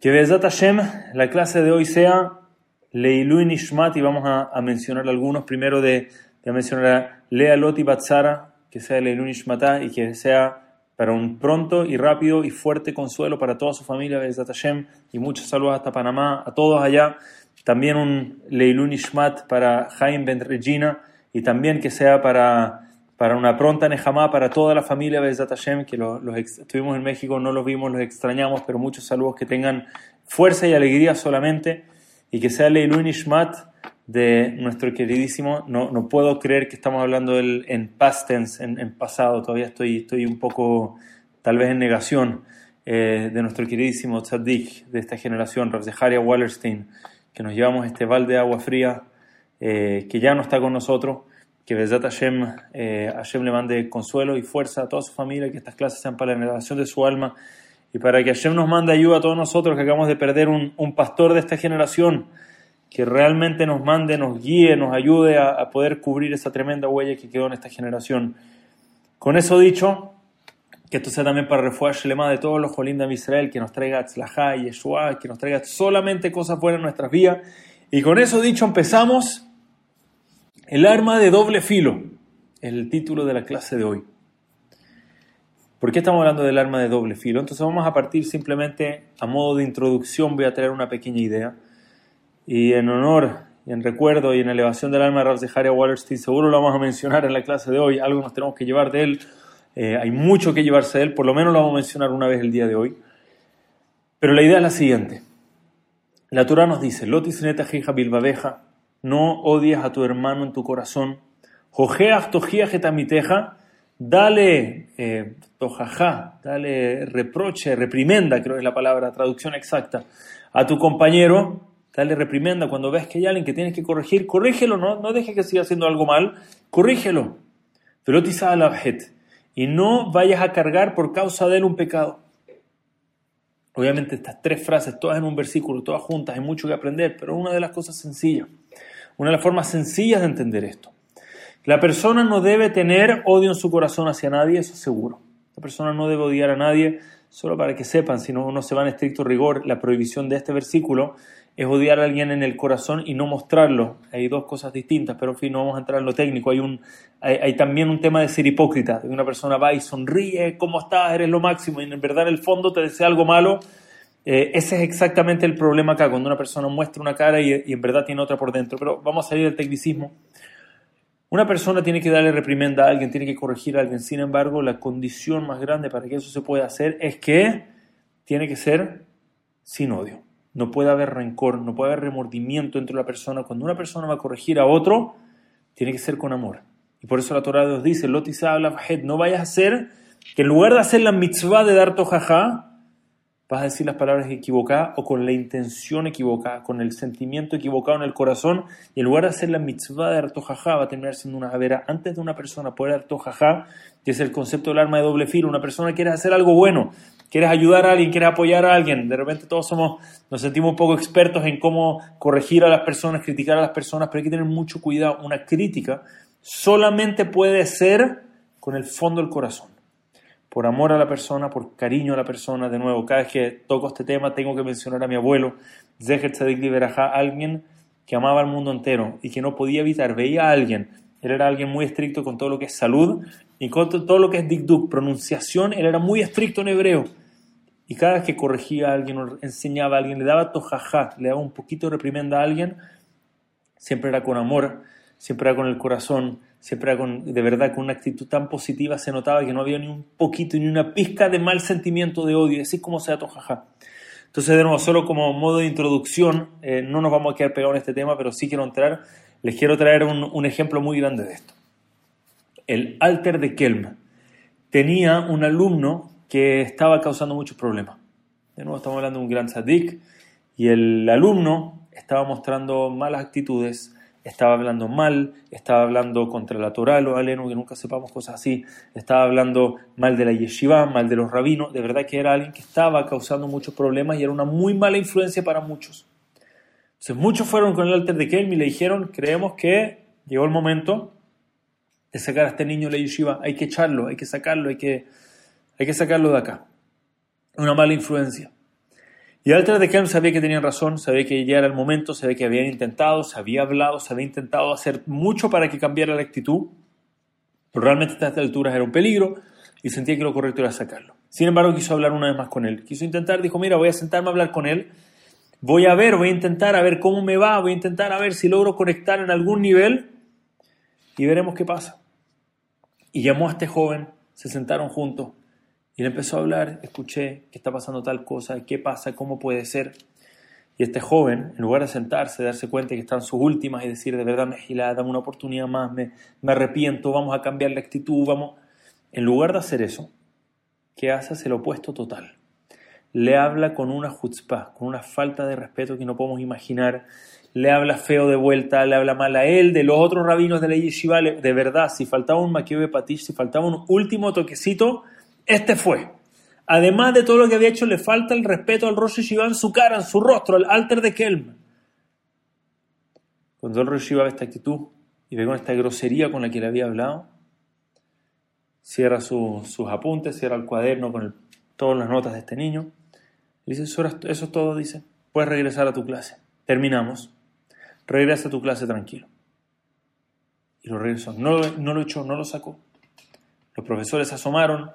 Que Bezat Hashem, la clase de hoy sea Leilu Nishmat y vamos a, mencionar algunos. Primero de, de mencionar Lea Loti Batzara, que sea Leilu Nishmatá y que sea para un pronto y rápido y fuerte consuelo para toda su familia, Bezat Hashem, y muchos saludos hasta Panamá, a todos allá. También un Leilu Nishmat para Jaime Ben Regina y también que sea para para una pronta Nejamá para toda la familia Bezat Hashem, que los, estuvimos en México, no los vimos, los extrañamos, pero muchos saludos que tengan fuerza y alegría solamente, y que sea Leilun Ishmat de nuestro queridísimo, no, no puedo creer que estamos hablando del, en past tense, en, pasado, todavía estoy, estoy un poco, tal vez en negación, eh, de nuestro queridísimo tzaddik de esta generación, Rav Zeharia Wallerstein, que nos llevamos este balde de agua fría, eh, que ya no está con nosotros, que Bezat Hashem, eh, Hashem le mande consuelo y fuerza a toda su familia, que estas clases sean para la renovación de su alma y para que Hashem nos mande ayuda a todos nosotros que acabamos de perder un, un pastor de esta generación, que realmente nos mande, nos guíe, nos ayude a, poder cubrir esa tremenda huella que quedó en esta generación. Con eso dicho, que esto sea también para refugiar Shelema de todos los Jolim de Israel, que nos traiga Tzlajá y Yeshua, que nos traiga solamente cosas buenas en nuestras vidas. Y con eso dicho, empezamos el arma de doble filo, el título de la clase de hoy. ¿Por qué estamos hablando del arma de doble filo? Entonces vamos a partir simplemente a modo de introducción, voy a traer una pequeña idea. Y en honor, y en recuerdo y en elevación del arma de Rav Zeharia Wallerstein, seguro lo vamos a mencionar en la clase de hoy, algo nos tenemos que llevar de él, eh, hay mucho que llevarse de él, por lo menos lo vamos a mencionar una vez el día de hoy. Pero la idea es la siguiente. La Torah nos dice, Lotis neta bilbabeja, no odias a tu hermano en tu corazón. Dale eh, dale reproche, reprimenda, creo que es la palabra, traducción exacta, a tu compañero, dale reprimenda cuando ves que hay alguien que tienes que corregir, corrígelo, no, no dejes que siga haciendo algo mal, corrígelo. Y no vayas a cargar por causa de él un pecado. Obviamente estas tres frases, todas en un versículo, todas juntas, hay mucho que aprender, pero una de las cosas sencillas. Una de las formas sencillas de entender esto. La persona no debe tener odio en su corazón hacia nadie, eso es seguro. La persona no debe odiar a nadie, solo para que sepan, si no se va en estricto rigor, la prohibición de este versículo es odiar a alguien en el corazón y no mostrarlo. Hay dos cosas distintas, pero en fin, no vamos a entrar en lo técnico. Hay, hay, también un tema de ser hipócrita. Una persona va y sonríe, ¿cómo estás? Eres lo máximo, y en verdad en el fondo te desea algo malo eh, ese es exactamente el problema acá, cuando una persona muestra una cara y, en verdad tiene otra por dentro. Pero vamos a salir del tecnicismo. Una persona tiene que darle reprimenda a alguien, tiene que corregir a alguien. Sin embargo, la condición más grande para que eso se pueda hacer es que tiene que ser sin odio. No puede haber rencor, no puede haber remordimiento entre la persona. Cuando una persona va a corregir a otro, tiene que ser con amor. Y por eso la Torah nos dice, no vayas a hacer que en lugar de hacer la mitzvah de dar tojajá, vas a decir las palabras equivocadas o con la intención equivocada, con el sentimiento equivocado en el corazón, y en lugar de hacer la mitzvah de artojajá, va a terminar siendo una vera. Antes de una persona poder artojajá, que es el concepto del arma de doble filo, una persona quiere hacer algo bueno, quieres ayudar a alguien, quieres apoyar a alguien, de repente todos somos, nos sentimos un poco expertos en cómo corregir a las personas, criticar a las personas, pero hay que tener mucho cuidado. Una crítica solamente puede ser con el fondo del corazón por amor a la persona, por cariño a la persona. De nuevo, cada vez que toco este tema tengo que mencionar a mi abuelo, Zeher Tzadik Liberajá, alguien que amaba al mundo entero y que no podía evitar, veía a alguien, él era alguien muy estricto con todo lo que es salud y con todo lo que es dikduk, pronunciación, él era muy estricto en hebreo. Y cada vez que corregía a alguien enseñaba a alguien, le daba tojajá, le daba un poquito de reprimenda a alguien, siempre era con amor, siempre era con el corazón, siempre con, de verdad con una actitud tan positiva, se notaba que no había ni un poquito, ni una pizca de mal sentimiento de odio, así como sea tojaja. Entonces, de nuevo, solo como modo de introducción, eh, no nos vamos a quedar pegados en este tema, pero sí quiero entrar, les quiero traer un, un ejemplo muy grande de esto. El Alter de Kelm tenía un alumno que estaba causando muchos problemas. De nuevo, estamos hablando de un gran sadik, y el alumno estaba mostrando malas actitudes, estaba hablando mal, estaba hablando contra la Torah, lo aleno, que nunca sepamos cosas así, estaba hablando mal de la yeshiva, mal de los rabinos, de verdad que era alguien que estaba causando muchos problemas y era una muy mala influencia para muchos. Entonces muchos fueron con el alter de Kelm y le dijeron, creemos que llegó el momento de sacar a este niño de la yeshiva, hay que echarlo, hay que sacarlo, hay que, hay que sacarlo de acá. Una mala influencia. Y Alter de Kelm sabía que tenían razón, sabía que ya era el momento, sabía que habían intentado, se había hablado, se había intentado hacer mucho para que cambiara la actitud, pero realmente a estas alturas era un peligro y sentía que lo correcto era sacarlo. Sin embargo, quiso hablar una vez más con él. Quiso intentar, dijo, mira, voy a sentarme a hablar con él, voy a ver, voy a intentar a ver cómo me va, voy a intentar a ver si logro conectar en algún nivel y veremos qué pasa. Y llamó a este joven, se sentaron juntos y le empezó a hablar, escuché que está pasando tal cosa, qué pasa, cómo puede ser. Y este joven, en lugar de sentarse, darse cuenta que están sus últimas y decir, de verdad, Mejilá, dame una oportunidad más, me, me arrepiento, vamos a cambiar la actitud, vamos... En lugar de hacer eso, ¿qué hace? El opuesto total. Le habla con una chutzpah, con una falta de respeto que no podemos imaginar. Le habla feo de vuelta, le habla mal a él, de los otros rabinos de la yeshiva. De verdad, si faltaba un maquio de patish, si faltaba un último toquecito, este fue. Además de todo lo que había hecho, le falta el respeto al Rosh Yeshiva en su cara, en su rostro, al alter de Kelm. Cuando el Rosh Yeshiva ve esta actitud y ve con esta grosería con la que le había hablado, cierra sus apuntes, cierra el cuaderno con todas las notas de este niño. Y dice, eso, eso es todo, dice. Puedes regresar a tu clase. Terminamos. Regresa a tu clase tranquilo. Y lo regresó. No, no lo echó, no lo sacó. Los profesores asomaron,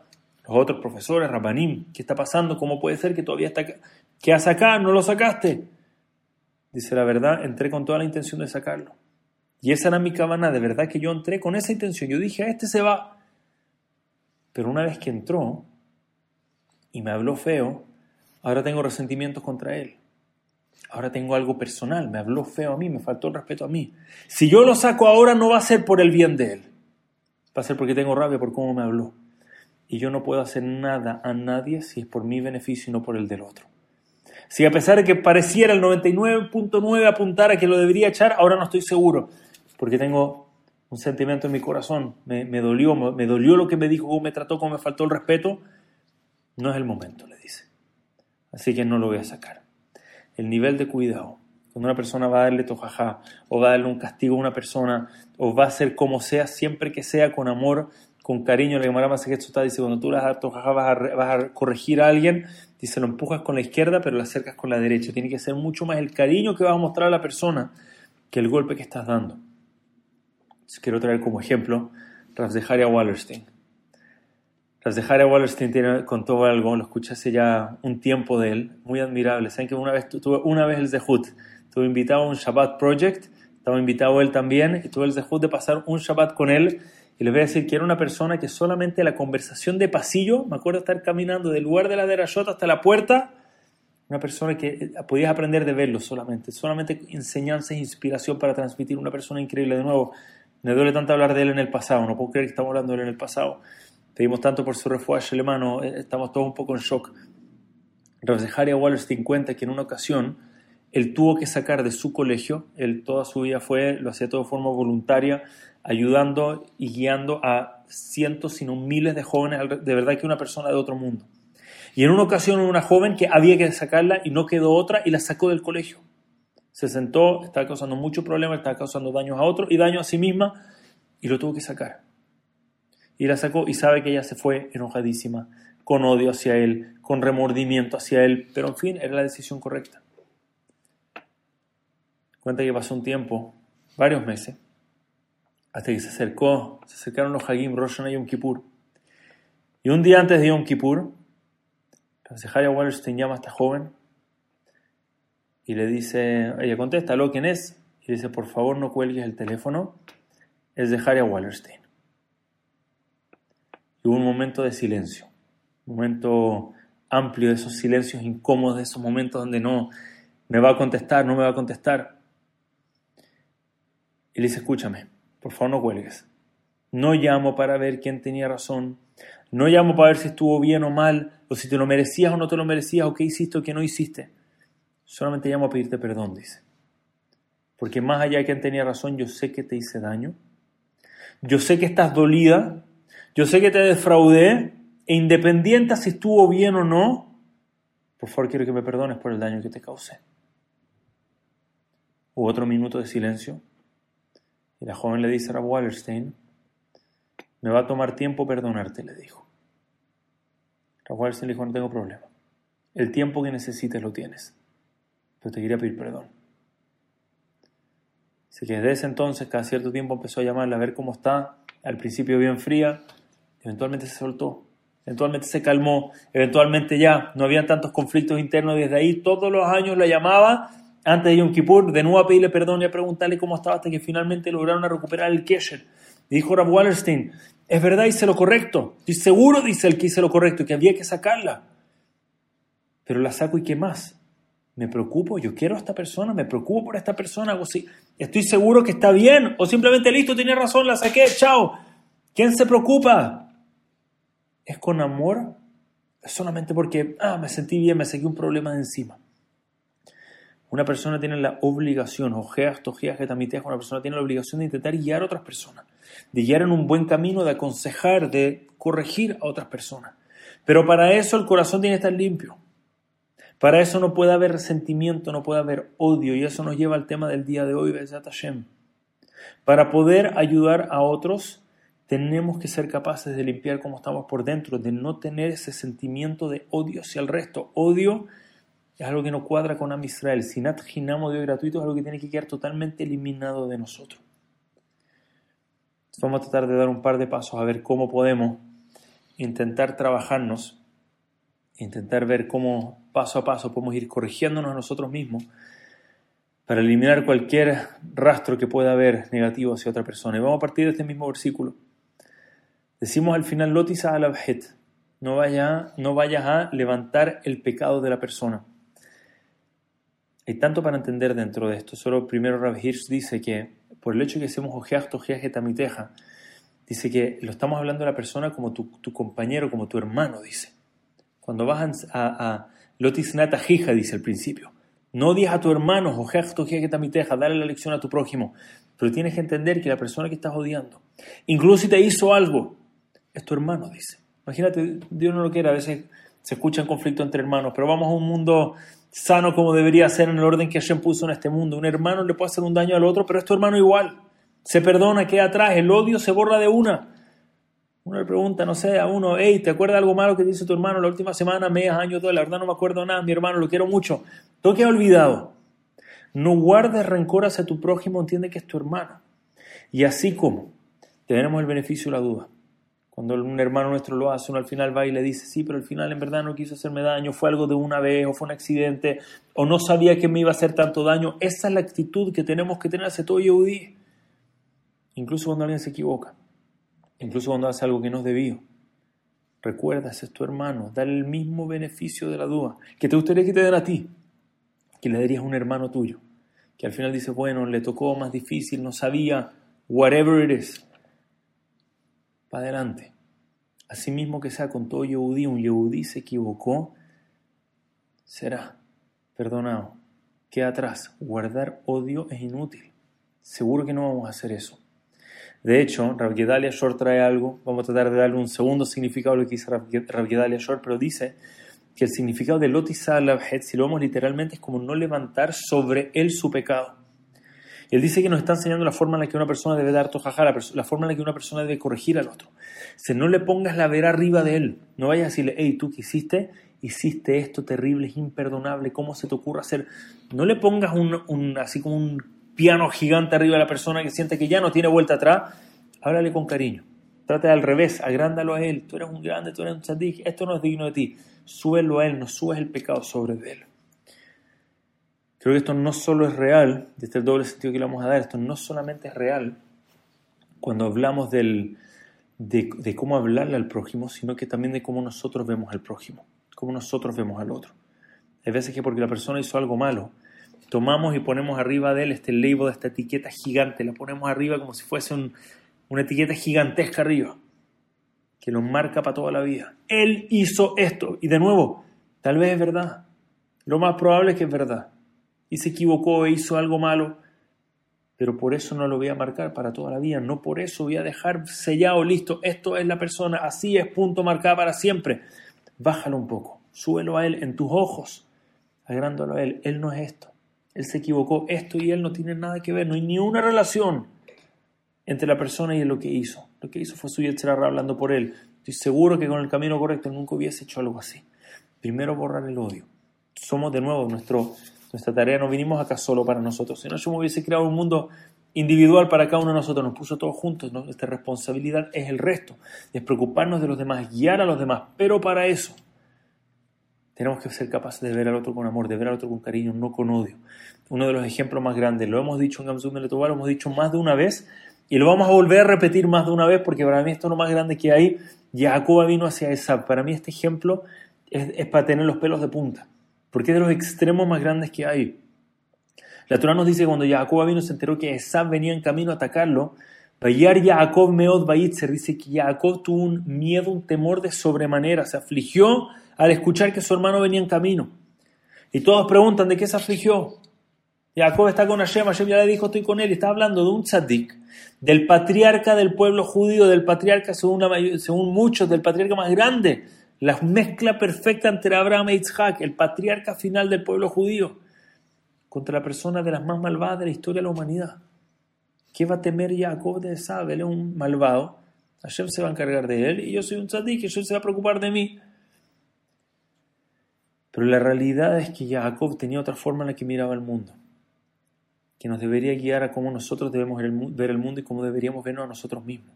los otros profesores, Rabanim, ¿qué está pasando? ¿Cómo puede ser que todavía está acá? ¿Qué haces acá? ¿No lo sacaste? Dice la verdad, entré con toda la intención de sacarlo. Y esa era mi cabana, de verdad que yo entré con esa intención. Yo dije, a este se va. Pero una vez que entró y me habló feo, ahora tengo resentimientos contra él. Ahora tengo algo personal, me habló feo a mí, me faltó el respeto a mí. Si yo lo saco ahora no va a ser por el bien de él, va a ser porque tengo rabia por cómo me habló y yo no puedo hacer nada a nadie si es por mi beneficio y no por el del otro. Si a pesar de que pareciera el 99.9 apuntar a que lo debería echar, ahora no estoy seguro, porque tengo un sentimiento en mi corazón, me, dolió, me, dolió lo que me dijo, cómo me trató, cómo me faltó el respeto, no es el momento, le dice. Así que no lo voy a sacar. El nivel de cuidado, cuando una persona va a darle tojajá, o va a darle un castigo a una persona, o va a hacer como sea, siempre que sea con amor, con cariño, la Gemara está dice, cuando tú las vas a, vas corregir a alguien, dice, lo empujas con la izquierda, pero lo acercas con la derecha. Tiene que ser mucho más el cariño que vas a mostrar a la persona que el golpe que estás dando. quiero traer como ejemplo Haria Wallerstein. Haria Wallerstein tiene, contó algo, lo escuché hace ya un tiempo de él, muy admirable. Saben que una vez tuve una vez el Zehut, tuve invitado a un Shabbat Project, estaba invitado él también, y tuve el Zehut de pasar un Shabbat con él y les voy a decir que era una persona que solamente la conversación de pasillo, me acuerdo estar caminando del lugar de la derashot hasta la puerta, una persona que eh, podías aprender de verlo solamente, solamente enseñanza e inspiración para transmitir, una persona increíble. De nuevo, me duele tanto hablar de él en el pasado, no puedo creer que estamos hablando de él en el pasado. Pedimos tanto por su refugio alemano, eh, estamos todos un poco en shock. Haria Wallerstein cuenta que en una ocasión él tuvo que sacar de su colegio, él toda su vida fue, lo hacía todo de forma voluntaria, ayudando y guiando a cientos, sino miles de jóvenes, de verdad que una persona de otro mundo. Y en una ocasión una joven que había que sacarla y no quedó otra y la sacó del colegio. Se sentó, estaba causando mucho problema, estaba causando daños a otro y daño a sí misma y lo tuvo que sacar. Y la sacó y sabe que ella se fue enojadísima, con odio hacia él, con remordimiento hacia él, pero en fin, era la decisión correcta. Cuenta que pasó un tiempo, varios meses, hasta que se acercó, se acercaron los Hagim, Rosh y Yom Kippur. Y un día antes de Yom Kippur, Zeharia Wallerstein llama a esta joven y le dice, ella contesta, ¿lo quién es? Y le dice, por favor no cuelgues el teléfono, es Zeharia Wallerstein. Y hubo un momento de silencio, un momento amplio de esos silencios incómodos, de esos momentos donde no me va a contestar, no me va a contestar. Y le dice, escúchame, por favor no cuelgues. No llamo para ver quién tenía razón. No llamo para ver si estuvo bien o mal, o si te lo merecías o no te lo merecías, o qué hiciste o qué no hiciste. Solamente llamo a pedirte perdón, dice. Porque más allá de quién tenía razón, yo sé que te hice daño. Yo sé que estás dolida. Yo sé que te defraudé. E independiente si estuvo bien o no, por favor quiero que me perdones por el daño que te causé. Hubo otro minuto de silencio. La joven le dice a Wallerstein, me va a tomar tiempo perdonarte, le dijo. Rab Wallerstein le dijo, no tengo problema. el tiempo que necesites lo tienes. Pero te quería pedir perdón. Así que desde ese entonces, cada cierto tiempo empezó a llamarla a ver cómo está. Al principio bien fría, eventualmente se soltó, eventualmente se calmó, eventualmente ya no había tantos conflictos internos. Desde ahí todos los años la llamaba antes de Yom Kippur, de nuevo a pedirle perdón y a preguntarle cómo estaba hasta que finalmente lograron recuperar el Kesher. dijo Rav Wallerstein, es verdad, hice lo correcto. Estoy seguro, dice el que hice lo correcto, que había que sacarla. Pero la saco y qué más. Me preocupo, yo quiero a esta persona, me preocupo por esta persona, o si estoy seguro que está bien, o simplemente listo, tenía razón, la saqué, chao. ¿Quién se preocupa? ¿Es con amor? Es solamente porque, ah, me sentí bien, me saqué un problema de encima. Una persona tiene la obligación, ojeas, tojeas, getamiteas, una persona tiene la obligación de intentar guiar a otras personas, de guiar en un buen camino, de aconsejar, de corregir a otras personas. Pero para eso el corazón tiene que estar limpio. Para eso no puede haber resentimiento, no puede haber odio, y eso nos lleva al tema del día de hoy, Hashem. Para poder ayudar a otros, tenemos que ser capaces de limpiar como estamos por dentro, de no tener ese sentimiento de odio hacia el resto. Odio es algo que no cuadra con Am Israel. Sinat Hinamo de gratuito es algo que tiene que quedar totalmente eliminado de nosotros. Vamos a tratar de dar un par de pasos a ver cómo podemos intentar trabajarnos, intentar ver cómo paso a paso podemos ir corrigiéndonos a nosotros mismos para eliminar cualquier rastro que pueda haber negativo hacia otra persona. Y vamos a partir de este mismo versículo. Decimos al final, Lotisa al no vayas no vayas a levantar el pecado de la persona. Hay tanto para entender dentro de esto. Solo primero Rav Hirsch dice que por el hecho de que hacemos ojeas, tojeas, tamiteja, dice que lo estamos hablando de la persona como tu, compañero, como tu hermano, dice. Cuando vas a, a Lotisnata dice al principio. No odies a tu hermano, ojeas, tojeas, tamiteja, dale la lección a tu prójimo. Pero tienes que entender que la persona que estás odiando, incluso si te hizo algo, es tu hermano, dice. Imagínate, Dios no lo quiere, a veces se escuchan conflictos entre hermanos, pero vamos a un mundo sano como debería ser en el orden que Hashem puso en este mundo. Un hermano le puede hacer un daño al otro, pero es tu hermano igual. Se perdona, queda atrás, el odio se borra de una. Uno le pregunta, no sé, a uno, hey, ¿te acuerdas algo malo que dice tu hermano la última semana, meses, años, todo? La verdad no me acuerdo nada, mi hermano, lo quiero mucho. Todo queda olvidado. No guardes rencor hacia tu prójimo, entiende que es tu hermano. Y así como tenemos el beneficio de la duda, cuando un hermano nuestro lo hace, uno al final va y le dice, sí, pero al final en verdad no quiso hacerme daño, fue algo de una vez, o fue un accidente, o no sabía que me iba a hacer tanto daño. Esa es la actitud que tenemos que tener hacia todo Yehudi. Incluso cuando alguien se equivoca, incluso cuando hace algo que no es debido. Recuerda, ese es tu hermano, dale el mismo beneficio de la duda que te gustaría que te den a ti, que le darías a un hermano tuyo, que al final dice, bueno, le tocó más difícil, no sabía, whatever it is adelante. Asimismo que sea con todo Yehudí, un Yehudí se equivocó, será perdonado. Queda atrás. Guardar odio es inútil. Seguro que no vamos a hacer eso. De hecho, Rav Gedalia Shor trae algo, vamos a tratar de darle un segundo significado a lo que dice Rav Gedalia Shor, pero dice que el significado de Lotisa si lo vemos literalmente, es como no levantar sobre él su pecado. Él dice que nos está enseñando la forma en la que una persona debe dar tojaja, la, forma en la que una persona debe corregir al otro. Si no le pongas la vera arriba de él, no vayas a decirle, hey, tú que hiciste, hiciste esto terrible, es imperdonable, ¿cómo se te ocurre hacer? No le pongas un, así como un piano gigante arriba de la persona que siente que ya no tiene vuelta atrás, háblale con cariño. Trata al revés, agrándalo a él. Tú eres un grande, tú eres un tzadik, esto no es digno de ti. Súbelo a él, no subes el pecado sobre él. Creo que esto no solo es real, desde el doble sentido que le vamos a dar, esto no solamente es real cuando hablamos de, cómo hablarle al prójimo, sino que también de cómo nosotros vemos al prójimo, cómo nosotros vemos al otro. Hay veces que porque la persona hizo algo malo, tomamos y ponemos arriba de él este label, esta etiqueta gigante, la ponemos arriba como si fuese una etiqueta gigantesca arriba, que lo marca para toda la vida. Él hizo esto, y de nuevo, tal vez es verdad, lo más probable es que es verdad, y se equivocó e hizo algo malo, pero por eso no lo voy a marcar para toda la vida, no por eso voy a dejar sellado, listo, esto es la persona, así es, punto marcado para siempre. Bájalo un poco, súbelo a él en tus ojos, agrándolo a él, él no es esto, él se equivocó, esto y él no tienen nada que ver, no hay ni una relación entre la persona y lo que hizo. Lo que hizo fue su Yetzirah hablando por él. Estoy seguro que con el camino correcto nunca hubiese hecho algo así. Primero borrar el odio. Somos de nuevo, nuestro, nuestra tarea no vinimos acá solo para nosotros. Si no, yo me hubiese creado un mundo individual para cada uno de nosotros, nos puso todos juntos. Nuestra responsabilidad es el resto, es preocuparnos de los demás, guiar a los demás. Pero para eso tenemos que ser capaces de ver al otro con amor, de ver al otro con cariño, no con odio. Uno de los ejemplos más grandes, lo hemos dicho en Gamsum de lo hemos dicho más de una vez y lo vamos a volver a repetir más de una vez porque para mí esto es lo más grande que hay. Jacob vino hacia esa. Para mí este ejemplo es, para tener los pelos de punta, porque es de los extremos más grandes que hay. La Torah nos dice cuando Jacob vino se enteró que Esab venía en camino a atacarlo, Bayar Jacob Meod Baitzer dice que Jacob tuvo un miedo, un temor de sobremanera, se afligió al escuchar que su hermano venía en camino. Y todos preguntan de qué se afligió. Jacob está con Hashem, Hashem ya le dijo estoy con él, está hablando de un tzadik, del patriarca del pueblo judío, del patriarca según muchos, del patriarca más grande, la mezcla perfecta entre Abraham e Isaac, el patriarca final del pueblo judío, contra la persona de las más malvadas de la historia de la humanidad. ¿Qué va a temer Jacob de Esab? Él es un malvado, Hashem se va a encargar de él y yo soy un tzadik, y Hashem se va a preocupar de mí. Pero la realidad es que Jacob tenía otra forma en la que miraba el mundo, que nos debería guiar a cómo nosotros debemos ver el mundo y cómo deberíamos vernos a nosotros mismos.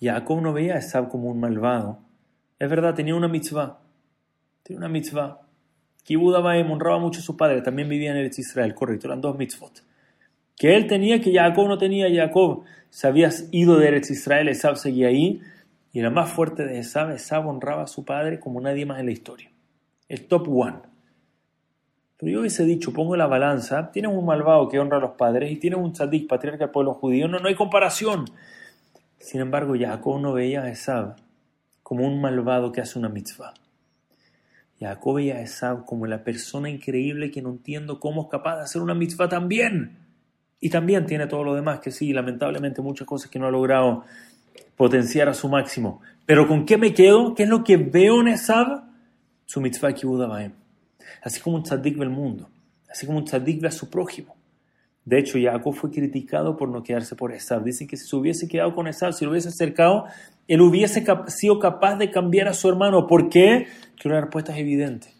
Jacob no veía a Esab como un malvado. Es verdad, tenía una mitzvah. Tenía una mitzvah. Kibud Abaem honraba mucho a su padre, también vivía en el Israel, correcto, eran dos mitzvot. Que él tenía, que Jacob no tenía, Jacob se había ido de Eretz Israel, Esab seguía ahí, y la más fuerte de Esab, Esab honraba a su padre como nadie más en la historia el top one. Pero yo hubiese dicho, pongo la balanza, tienes un malvado que honra a los padres y tienes un tzadik, patriarca del pueblo judío, no, no hay comparación. Sin embargo, Jacob no veía a Esab como un malvado que hace una mitzvah. Jacob veía a Esab como la persona increíble que no entiendo cómo es capaz de hacer una mitzvah también. Y también tiene todo lo demás, que sí, lamentablemente muchas cosas que no ha logrado potenciar a su máximo. Pero ¿con qué me quedo? ¿Qué es lo que veo en Esab? su mitzvah baem. Así como un tzaddik ve el mundo, así como un tzaddik ve a su prójimo. De hecho, Jacob fue criticado por no quedarse por Esab. Dicen que si se hubiese quedado con Esab, si lo hubiese acercado, él hubiese sido capaz de cambiar a su hermano. ¿Por qué? Que una respuesta es evidente.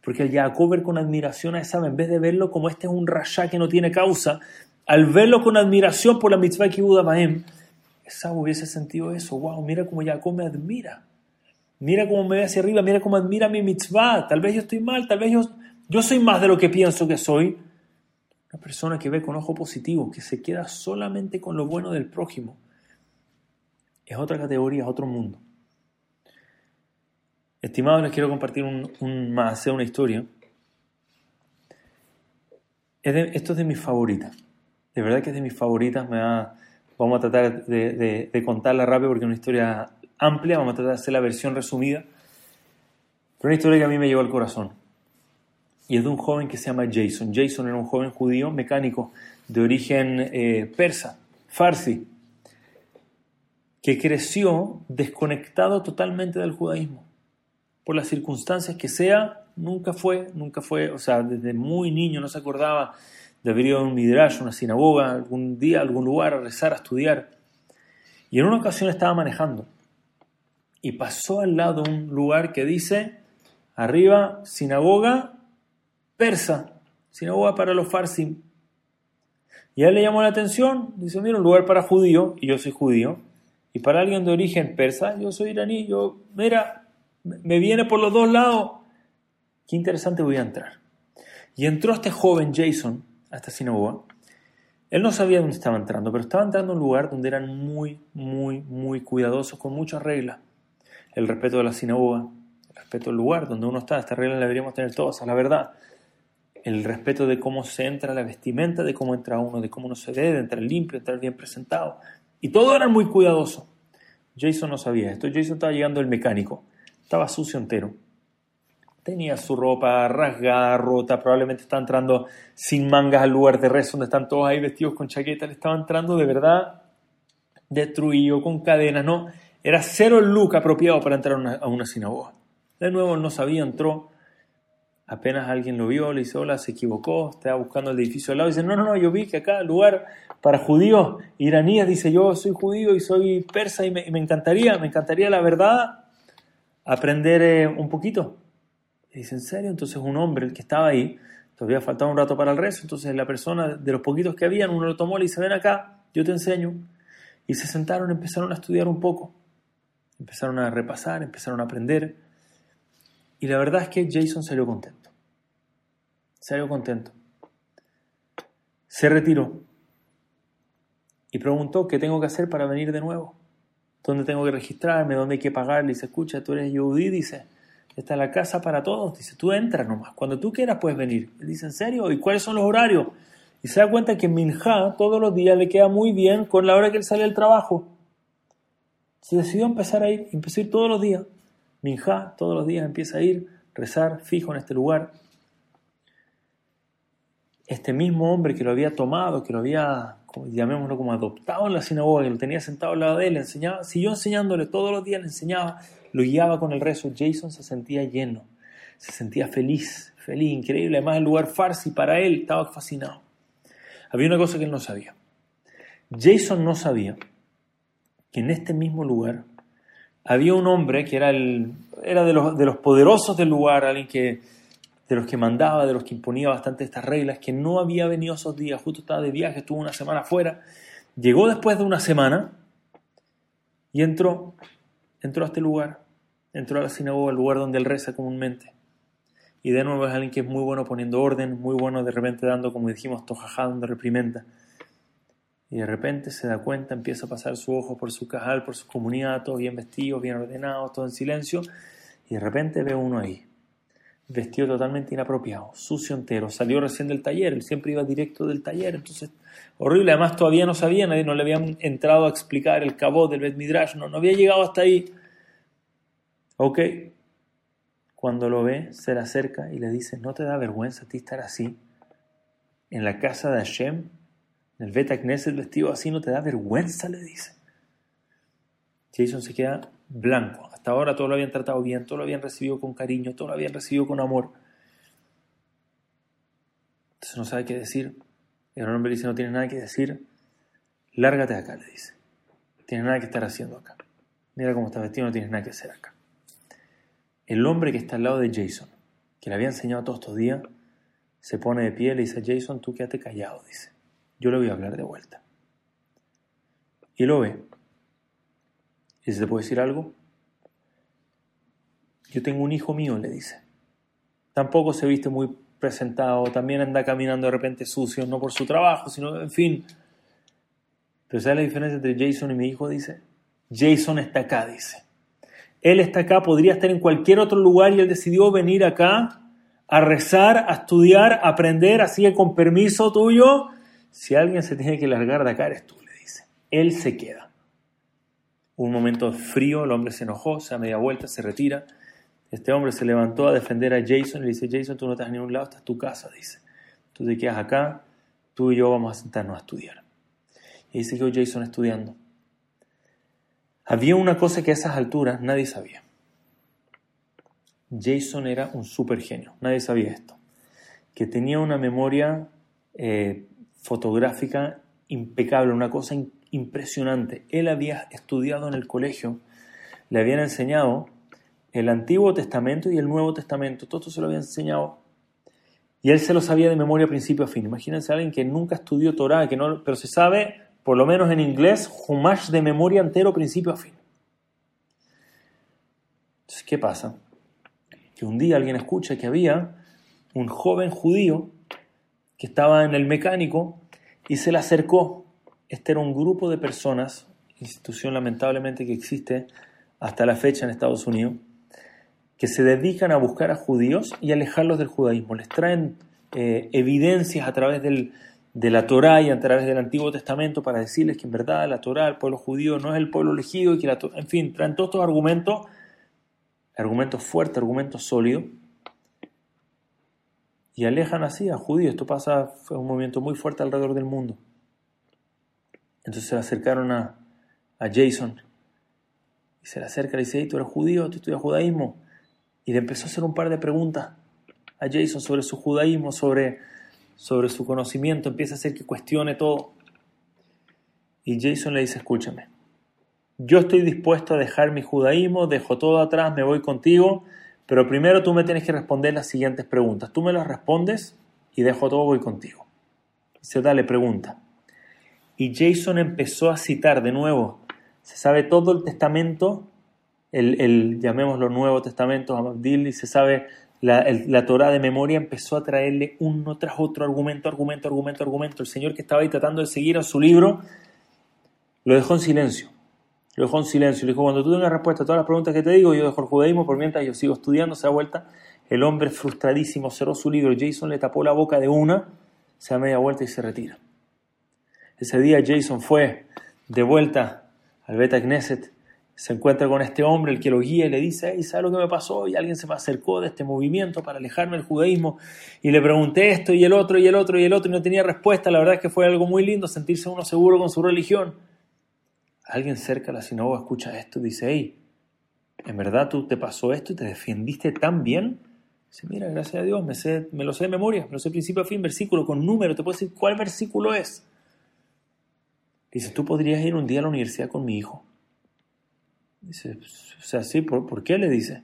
Porque al Jacob ver con admiración a Esab, en vez de verlo como este es un rasha que no tiene causa, al verlo con admiración por la mitzvah Kibuda Baem, Esab hubiese sentido eso. ¡Wow! Mira cómo Jacob me admira. Mira cómo me ve hacia arriba, mira cómo admira mi mitzvah. Tal vez yo estoy mal, tal vez yo soy más de lo que pienso que soy. Una persona que ve con ojo positivo, que se queda solamente con lo bueno del prójimo, es otra categoría, es otro mundo. Estimados, les quiero compartir un, más, una historia. esto es de mis favoritas. De verdad que es de mis favoritas. Me vamos a tratar de, de, de contarla rápido porque es una historia amplia, vamos a tratar de hacer la versión resumida, pero una historia que a mí me llegó al corazón. Y es de un joven que se llama Jason. Jason era un joven judío mecánico de origen eh, persa, farsi, que creció desconectado totalmente del judaísmo. Por las circunstancias que sea, nunca fue, nunca fue, o sea, desde muy niño no se acordaba de haber ido a un midrash, una sinagoga, algún día, algún lugar a rezar, a estudiar. Y en una ocasión estaba manejando y pasó al lado un lugar que dice, arriba, sinagoga persa, sinagoga para los farsim. Y a él le llamó la atención, dice, mira, un lugar para judío, y yo soy judío, y para alguien de origen persa, yo soy iraní, yo, mira, me viene por los dos lados. Qué interesante voy a entrar. Y entró este joven Jason a esta sinagoga. Él no sabía dónde estaba entrando, pero estaba entrando a un lugar donde eran muy, muy, muy cuidadosos, con muchas reglas el respeto de la sinagoga, el respeto del lugar donde uno está. Esta regla la deberíamos tener todos, a la verdad. El respeto de cómo se entra la vestimenta, de cómo entra uno, de cómo uno se ve, de entrar limpio, entrar bien presentado. Y todo era muy cuidadoso. Jason no sabía esto. Jason estaba llegando el mecánico. Estaba sucio entero. Tenía su ropa rasgada, rota, probablemente estaba entrando sin mangas al lugar de rezo donde están todos ahí vestidos con chaqueta. Le estaba entrando de verdad destruido, con cadenas, ¿no? Era cero el look apropiado para entrar a una, sinagoga. De nuevo, no sabía, entró. Apenas alguien lo vio, le hizo hola, se equivocó, estaba buscando el edificio al lado. Dice, no, no, no, yo vi que acá lugar para judíos iraníes. Dice, yo soy judío y soy persa y me, encantaría, me encantaría la verdad aprender eh, un poquito. Y dice, ¿en serio? Entonces un hombre, el que estaba ahí, todavía faltaba un rato para el resto, entonces la persona, de los poquitos que habían, uno lo tomó y le dice, ven acá, yo te enseño. Y se sentaron, empezaron a estudiar un poco, empezaron a repasar, empezaron a aprender. Y la verdad es que Jason salió contento. Salió contento. Se retiró y preguntó qué tengo que hacer para venir de nuevo. ¿Dónde tengo que registrarme? ¿Dónde hay que pagar? Le dice, escucha, tú eres Yehudi, dice, esta es la casa para todos. Dice, tú entras nomás, cuando tú quieras puedes venir. Él dice, ¿en serio? ¿Y cuáles son los horarios? Y se da cuenta que Minja todos los días le queda muy bien con la hora que él sale del trabajo. Se decidió empezar a ir, empezó todos los días. Minja todos los días empieza a ir, rezar fijo en este lugar. Este mismo hombre que lo había tomado, que lo había llamémoslo como adoptado en la sinagoga, que lo tenía sentado al lado de él, enseñaba, siguió enseñándole todos los días, le enseñaba, lo guiaba con el rezo. Jason se sentía lleno, se sentía feliz, feliz, increíble. Además, el lugar farsi para él estaba fascinado. Había una cosa que él no sabía. Jason no sabía que en este mismo lugar había un hombre que era, el, era de, los, de los poderosos del lugar, alguien que de los que mandaba, de los que imponía bastante estas reglas, que no había venido esos días, justo estaba de viaje, estuvo una semana fuera, llegó después de una semana y entró, entró a este lugar, entró a la sinagoga, el lugar donde él reza comúnmente. Y de nuevo es alguien que es muy bueno poniendo orden, muy bueno de repente dando, como dijimos, tojajá, donde reprimenda. Y de repente se da cuenta, empieza a pasar su ojo por su cajal, por su comunidad, todo bien vestido, bien ordenado, todo en silencio. Y de repente ve uno ahí, vestido totalmente inapropiado, sucio entero, salió recién del taller, él siempre iba directo del taller, entonces horrible, además todavía no sabía, nadie no le habían entrado a explicar el cabo del Bet Midrash, no, no había llegado hasta ahí. Ok, cuando lo ve, se le acerca y le dice, ¿no te da vergüenza a ti estar así? En la casa de Hashem, en el Bet Knesset vestido así, ¿no te da vergüenza? le dice. Jason se queda blanco. Hasta ahora todo lo habían tratado bien, todo lo habían recibido con cariño, todo lo habían recibido con amor. Entonces no sabe qué decir. El hombre dice, no tiene nada que decir. Lárgate de acá, le dice. No tienes nada que estar haciendo acá. Mira cómo estás vestido, no tienes nada que hacer acá. El hombre que está al lado de Jason, que le había enseñado todos estos días, se pone de pie y le dice, Jason, tú quédate callado, dice. Yo le voy a hablar de vuelta. Y lo ve. ¿Y se te puede decir algo? Yo tengo un hijo mío, le dice. Tampoco se viste muy presentado, también anda caminando de repente sucio, no por su trabajo, sino, en fin. Pero ¿sabes la diferencia entre Jason y mi hijo? Dice. Jason está acá, dice. Él está acá, podría estar en cualquier otro lugar y él decidió venir acá a rezar, a estudiar, a aprender, así que con permiso tuyo. Si alguien se tiene que largar de acá, eres tú, le dice. Él se queda. Un momento frío, el hombre se enojó, se da media vuelta, se retira. Este hombre se levantó a defender a Jason y le dice, Jason, tú no estás en ningún lado, estás en tu casa, dice. Tú te quedas acá, tú y yo vamos a sentarnos a estudiar. Y ahí siguió Jason estudiando. Había una cosa que a esas alturas nadie sabía. Jason era un super genio, nadie sabía esto. Que tenía una memoria eh, fotográfica impecable, una cosa impresionante. Él había estudiado en el colegio, le habían enseñado el Antiguo Testamento y el Nuevo Testamento. Todo esto se lo había enseñado. Y él se lo sabía de memoria principio a fin. Imagínense a alguien que nunca estudió Torah, que no, pero se sabe, por lo menos en inglés, Humash de memoria entero principio a fin. Entonces, ¿qué pasa? Que un día alguien escucha que había un joven judío que estaba en el mecánico y se le acercó. Este era un grupo de personas, institución lamentablemente que existe hasta la fecha en Estados Unidos, que se dedican a buscar a judíos y alejarlos del judaísmo. Les traen eh, evidencias a través de la Torá y a través del Antiguo Testamento para decirles que en verdad la Torá, el pueblo judío, no es el pueblo elegido y que en fin, traen todos estos argumentos, argumentos fuertes, argumentos sólidos, y alejan así a judíos. Esto pasa, fue un movimiento muy fuerte alrededor del mundo. Entonces se acercaron a, a Jason y se le acerca y le dice, tú eres judío, tú estudias judaísmo y le empezó a hacer un par de preguntas a Jason sobre su judaísmo, sobre, sobre su conocimiento, empieza a hacer que cuestione todo. Y Jason le dice, escúchame, yo estoy dispuesto a dejar mi judaísmo, dejo todo atrás, me voy contigo, pero primero tú me tienes que responder las siguientes preguntas. Tú me las respondes y dejo todo, voy contigo. Se dale pregunta. Y Jason empezó a citar de nuevo, se sabe todo el testamento, el, el llamémoslo Nuevo Testamento, Abdil, y se sabe la, la Torah de memoria, empezó a traerle uno tras otro argumento, argumento, argumento, argumento. El Señor que estaba ahí tratando de seguir a su libro, lo dejó en silencio. Lo dejó en silencio. Le dijo, cuando tú tengas respuesta a todas las preguntas que te digo, yo dejo el judaísmo por mientras yo sigo estudiando, se da vuelta. El hombre frustradísimo cerró su libro. Jason le tapó la boca de una, se da media vuelta y se retira. Ese día Jason fue de vuelta al Beta Knesset, se encuentra con este hombre, el que lo guía, y le dice, hey, ¿sabes lo que me pasó? Y alguien se me acercó de este movimiento para alejarme del judaísmo, y le pregunté esto y el otro y el otro y el otro, y no tenía respuesta. La verdad es que fue algo muy lindo sentirse uno seguro con su religión. Alguien cerca de la sinagoga escucha esto y dice, hey, ¿en verdad tú te pasó esto y te defendiste tan bien? Dice, mira, gracias a Dios, me, sé, me lo sé de memoria, me lo sé principio a fin, versículo con número, te puedo decir cuál versículo es. Dice, tú podrías ir un día a la universidad con mi hijo. Dice, o sea, sí, ¿por, qué le dice?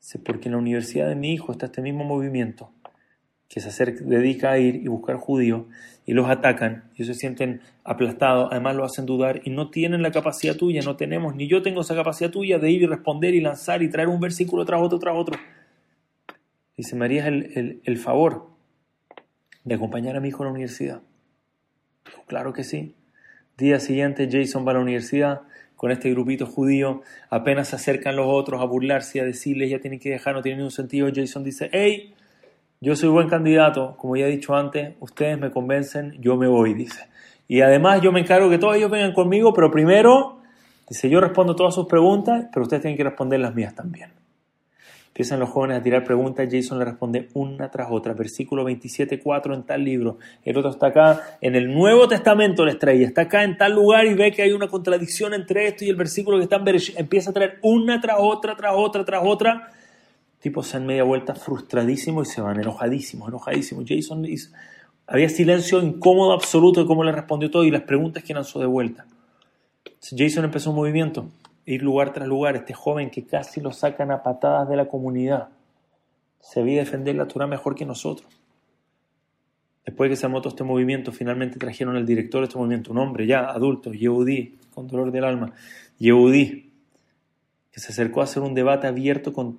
Dice, porque en la universidad de mi hijo está este mismo movimiento que se acerca, dedica a ir y buscar judíos y los atacan, ellos se sienten aplastados, además lo hacen dudar y no tienen la capacidad tuya, no tenemos, ni yo tengo esa capacidad tuya de ir y responder y lanzar y traer un versículo tras otro, tras otro. Dice, me harías el, el favor de acompañar a mi hijo a la universidad. Claro que sí. Día siguiente Jason va a la universidad con este grupito judío, apenas se acercan los otros a burlarse a decirles ya tienen que dejar, no tiene ningún sentido. Jason dice, hey, yo soy buen candidato, como ya he dicho antes, ustedes me convencen, yo me voy, dice. Y además yo me encargo que todos ellos vengan conmigo, pero primero, dice, yo respondo todas sus preguntas, pero ustedes tienen que responder las mías también. Empiezan los jóvenes a tirar preguntas, Jason le responde una tras otra. Versículo 27.4 en tal libro. El otro está acá en el Nuevo Testamento les trae. Está acá en tal lugar y ve que hay una contradicción entre esto y el versículo que está en Empieza a traer una tras otra, tras otra, tras otra. Tipo se dan media vuelta frustradísimo y se van enojadísimos, enojadísimos. Jason había silencio incómodo absoluto de cómo le respondió todo y las preguntas que lanzó de vuelta. Jason empezó un movimiento ir lugar tras lugar, este joven que casi lo sacan a patadas de la comunidad, se veía defender la Torah mejor que nosotros. Después de que se armó todo este movimiento, finalmente trajeron al director de este movimiento, un hombre ya adulto, Yehudi, con dolor del alma, Yehudi, que se acercó a hacer un debate abierto con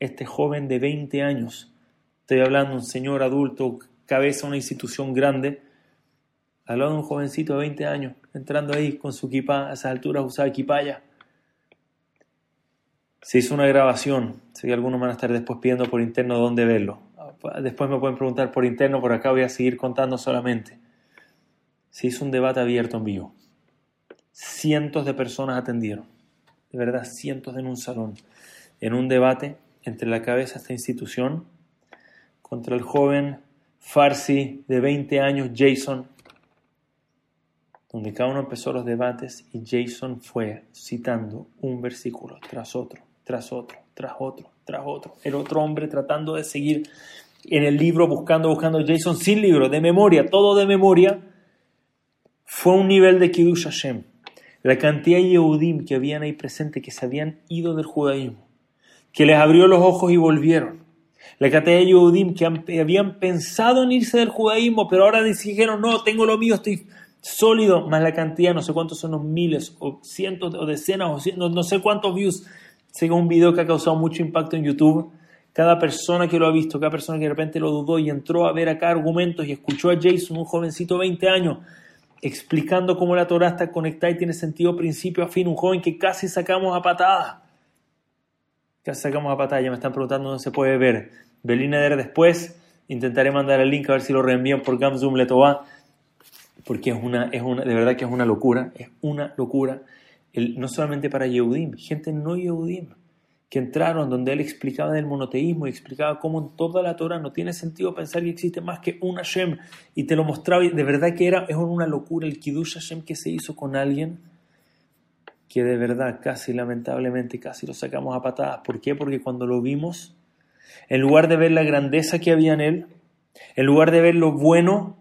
este joven de 20 años. Estoy hablando un señor adulto, cabeza de una institución grande, al lado de un jovencito de 20 años, entrando ahí con su equipa, a esas alturas usaba equipaya se hizo una grabación, sé que algunos van a estar después pidiendo por interno dónde verlo. Después me pueden preguntar por interno, por acá voy a seguir contando solamente. Se hizo un debate abierto en vivo. Cientos de personas atendieron, de verdad, cientos en un salón, en un debate entre la cabeza de esta institución contra el joven Farsi de 20 años, Jason, donde cada uno empezó los debates y Jason fue citando un versículo tras otro tras otro, tras otro, tras otro. El otro hombre tratando de seguir en el libro, buscando, buscando Jason sin libro, de memoria, todo de memoria. Fue un nivel de Kiddush Hashem. La cantidad de Yehudim que habían ahí presente, que se habían ido del judaísmo, que les abrió los ojos y volvieron. La cantidad de Yehudim que habían pensado en irse del judaísmo, pero ahora dijeron, no, tengo lo mío, estoy sólido, más la cantidad, no sé cuántos son los miles, o cientos, o decenas, o cientos, no sé cuántos views Sigue un video que ha causado mucho impacto en YouTube. Cada persona que lo ha visto, cada persona que de repente lo dudó y entró a ver acá argumentos y escuchó a Jason, un jovencito de 20 años, explicando cómo la Torah está conectada y tiene sentido principio a fin, un joven que casi sacamos a patada. Casi sacamos a patada, ya me están preguntando dónde se puede ver. Belina después, intentaré mandar el link a ver si lo reenvían por Gamzoom Letová, porque es una, es una, de verdad que es una locura, es una locura no solamente para Yehudim, gente no Yehudim, que entraron donde él explicaba del monoteísmo y explicaba cómo en toda la Torah no tiene sentido pensar que existe más que un Hashem y te lo mostraba de verdad que era es una locura el Kiddush Hashem que se hizo con alguien que de verdad casi lamentablemente casi lo sacamos a patadas. ¿Por qué? Porque cuando lo vimos, en lugar de ver la grandeza que había en él, en lugar de ver lo bueno,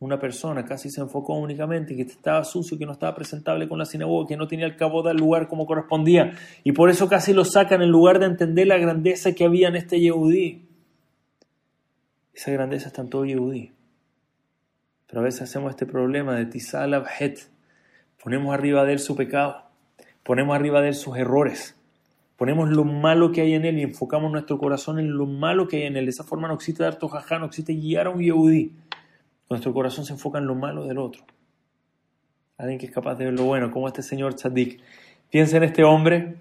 una persona casi se enfocó únicamente que estaba sucio, que no estaba presentable con la sinagoga, que no tenía el cabo del lugar como correspondía. Y por eso casi lo sacan en lugar de entender la grandeza que había en este Yehudí. Esa grandeza está en todo Yehudí. Pero a veces hacemos este problema de Tizal Abhet. Ponemos arriba de él su pecado. Ponemos arriba de él sus errores. Ponemos lo malo que hay en él y enfocamos nuestro corazón en lo malo que hay en él. De esa forma no existe dar tojajá, no existe guiar a un Yehudí. Nuestro corazón se enfoca en lo malo del otro. Alguien que es capaz de ver lo bueno, como este señor Tzadik. Piensa en este hombre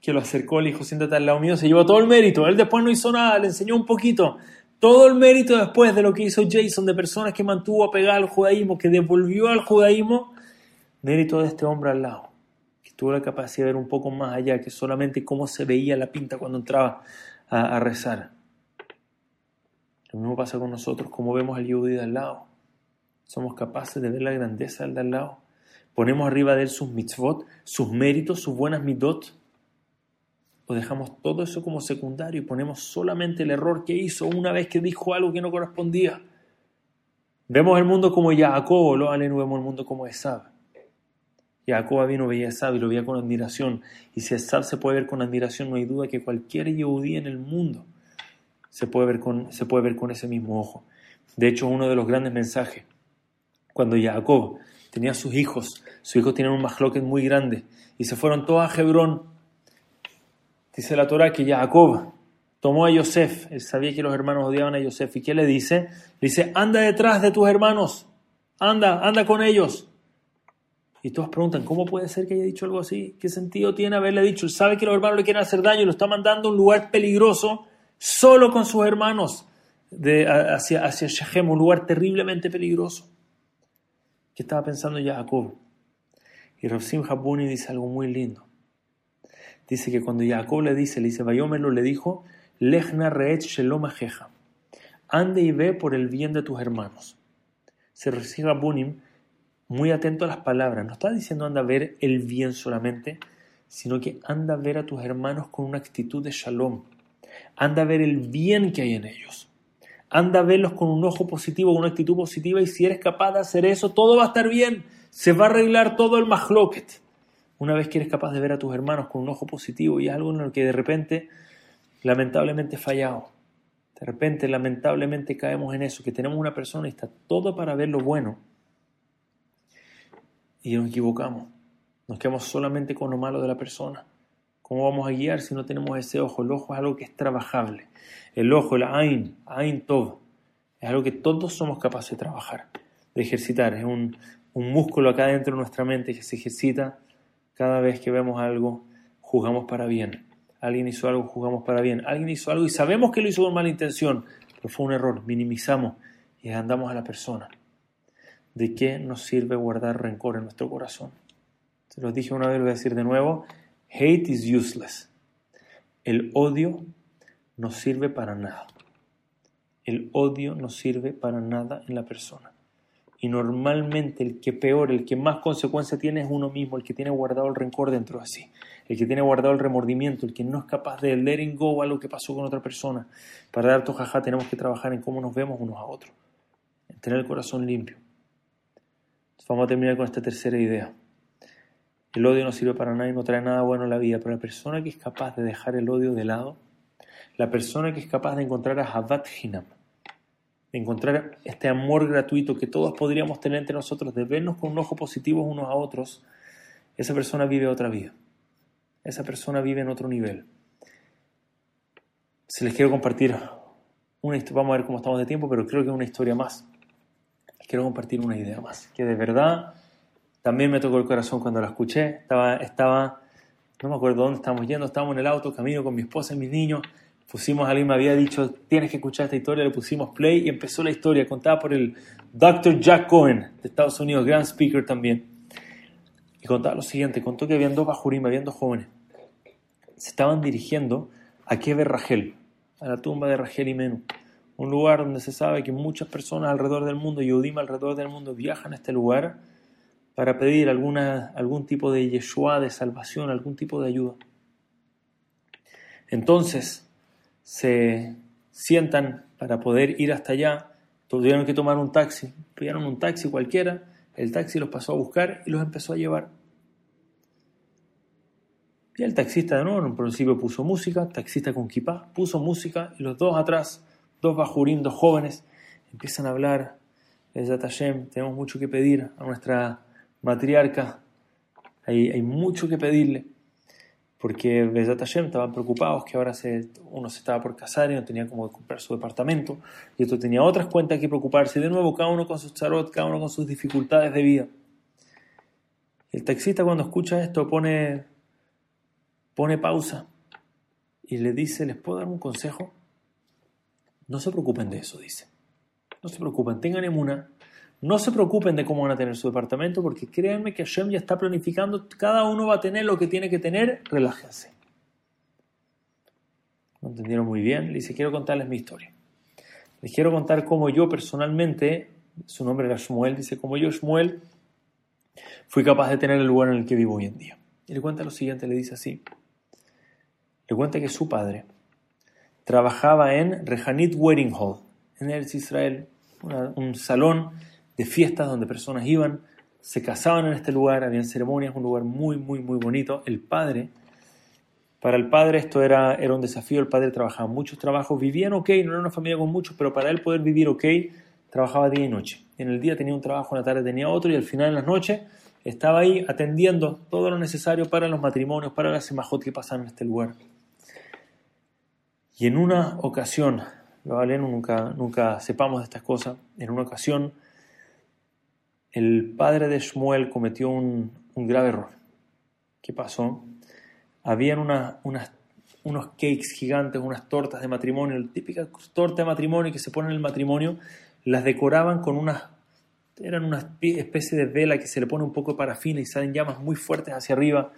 que lo acercó, le dijo, siéntate al lado mío, se llevó todo el mérito. Él después no hizo nada, le enseñó un poquito. Todo el mérito después de lo que hizo Jason, de personas que mantuvo apegado al judaísmo, que devolvió al judaísmo, mérito de este hombre al lado, que tuvo la capacidad de ver un poco más allá que solamente cómo se veía la pinta cuando entraba a, rezar. Lo mismo pasa con nosotros, como vemos al Yehudi de al lado. Somos capaces de ver la grandeza del de al lado. Ponemos arriba de él sus mitzvot, sus méritos, sus buenas midot. O dejamos todo eso como secundario y ponemos solamente el error que hizo una vez que dijo algo que no correspondía. Vemos el mundo como Jacob, lo vemos el mundo como Esab. Jacob vino veía a Esab y lo veía con admiración. Y si Esab se puede ver con admiración, no hay duda que cualquier Yehudí en el mundo se puede ver con, se puede ver con ese mismo ojo. De hecho, uno de los grandes mensajes, cuando Jacob tenía sus hijos, sus hijos tenían un mahloket muy grande y se fueron todos a Hebrón. Dice la Torah que Jacob tomó a Yosef, él sabía que los hermanos odiaban a Yosef, ¿y qué le dice? Le dice, anda detrás de tus hermanos, anda, anda con ellos. Y todos preguntan, ¿cómo puede ser que haya dicho algo así? ¿Qué sentido tiene haberle dicho? Sabe que los hermanos le quieren hacer daño y lo está mandando a un lugar peligroso solo con sus hermanos hacia, hacia Shechem, un lugar terriblemente peligroso. ¿Qué estaba pensando Jacob? Y Rasim Habuni dice algo muy lindo. Dice que cuando Jacob le dice, le dice, Bayomelo le dijo, Lechna reet shelom ande y ve por el bien de tus hermanos. Se recibe Habunim muy atento a las palabras. No está diciendo anda a ver el bien solamente, sino que anda a ver a tus hermanos con una actitud de shalom anda a ver el bien que hay en ellos. Anda a verlos con un ojo positivo, con una actitud positiva y si eres capaz de hacer eso, todo va a estar bien. Se va a arreglar todo el mahloket. Una vez que eres capaz de ver a tus hermanos con un ojo positivo y algo en lo que de repente, lamentablemente, fallado. De repente, lamentablemente, caemos en eso, que tenemos una persona y está todo para ver lo bueno y nos equivocamos. Nos quedamos solamente con lo malo de la persona. ¿Cómo vamos a guiar si no tenemos ese ojo? El ojo es algo que es trabajable. El ojo, el Ain, Ain Tov, es algo que todos somos capaces de trabajar, de ejercitar. Es un, un músculo acá dentro de nuestra mente que se ejercita cada vez que vemos algo, juzgamos para bien. Alguien hizo algo, juzgamos para bien. Alguien hizo algo y sabemos que lo hizo con mala intención, pero fue un error. Minimizamos y andamos a la persona. ¿De qué nos sirve guardar rencor en nuestro corazón? Se los dije una vez, lo voy a decir de nuevo. Hate is useless. El odio no sirve para nada. El odio no sirve para nada en la persona. Y normalmente el que peor, el que más consecuencia tiene es uno mismo, el que tiene guardado el rencor dentro de sí, el que tiene guardado el remordimiento, el que no es capaz de letting go a lo que pasó con otra persona. Para dar tojajá tenemos que trabajar en cómo nos vemos unos a otros, en tener el corazón limpio. Vamos a terminar con esta tercera idea. El odio no sirve para nada y no trae nada bueno a la vida, pero la persona que es capaz de dejar el odio de lado, la persona que es capaz de encontrar a Havat Hinam, de encontrar este amor gratuito que todos podríamos tener entre nosotros, de vernos con un ojo positivo unos a otros, esa persona vive otra vida. Esa persona vive en otro nivel. Si les quiero compartir una historia, vamos a ver cómo estamos de tiempo, pero creo que es una historia más. Quiero compartir una idea más, que de verdad también me tocó el corazón cuando la escuché. Estaba, estaba, no me acuerdo dónde estábamos yendo, estábamos en el auto, camino con mi esposa y mis niños. Pusimos, alguien me había dicho, tienes que escuchar esta historia, le pusimos play y empezó la historia, contada por el Dr. Jack Cohen de Estados Unidos, gran speaker también. Y contaba lo siguiente, contó que habían dos bajurim, habían dos jóvenes. Se estaban dirigiendo a Keber Rachel, a la tumba de Rachel y Menú. Un lugar donde se sabe que muchas personas alrededor del mundo, y Udima alrededor del mundo, viajan a este lugar para pedir alguna, algún tipo de Yeshua, de salvación, algún tipo de ayuda. Entonces se sientan para poder ir hasta allá, tuvieron que tomar un taxi pidieron un taxi cualquiera, el taxi los pasó a buscar y los empezó a llevar. Y el taxista de nuevo en un principio puso música, taxista con kipá, puso música y los dos atrás, dos bajurín, dos jóvenes, empiezan a hablar. Hashem, tenemos mucho que pedir a nuestra matriarca, hay, hay mucho que pedirle porque Hashem estaban preocupados que ahora uno se estaba por casar y no tenía como comprar su departamento, y otro tenía otras cuentas que preocuparse, de nuevo cada uno con sus charot, cada uno con sus dificultades de vida. El taxista cuando escucha esto pone, pone pausa y le dice, ¿les puedo dar un consejo? No se preocupen de eso, dice. No se preocupen, tengan emuna no se preocupen de cómo van a tener su departamento, porque créanme que Hashem ya está planificando, cada uno va a tener lo que tiene que tener, relájense. ¿No entendieron muy bien? Le dice, quiero contarles mi historia. Les quiero contar cómo yo personalmente, su nombre era Shmuel, dice, como yo, Shmuel, fui capaz de tener el lugar en el que vivo hoy en día. Y le cuenta lo siguiente, le dice así. Le cuenta que su padre trabajaba en Rehanit Wedding Hall, en Eretz Israel, un salón de fiestas donde personas iban, se casaban en este lugar, habían ceremonias, un lugar muy, muy, muy bonito. El padre, para el padre esto era, era un desafío, el padre trabajaba muchos trabajos, vivían ok, no era una familia con muchos, pero para él poder vivir ok, trabajaba día y noche. En el día tenía un trabajo, en la tarde tenía otro y al final en las noches estaba ahí atendiendo todo lo necesario para los matrimonios, para las semajot que pasaban en este lugar. Y en una ocasión, ¿vale? nunca, nunca sepamos de estas cosas, en una ocasión el padre de Shmuel cometió un, grave error. ¿Qué pasó? Habían unos cakes gigantes, unas tortas de matrimonio, la típica torta de matrimonio que se pone en el matrimonio, las decoraban con unas, eran una especie de vela que se le pone un poco de parafina y salen llamas muy fuertes hacia arriba.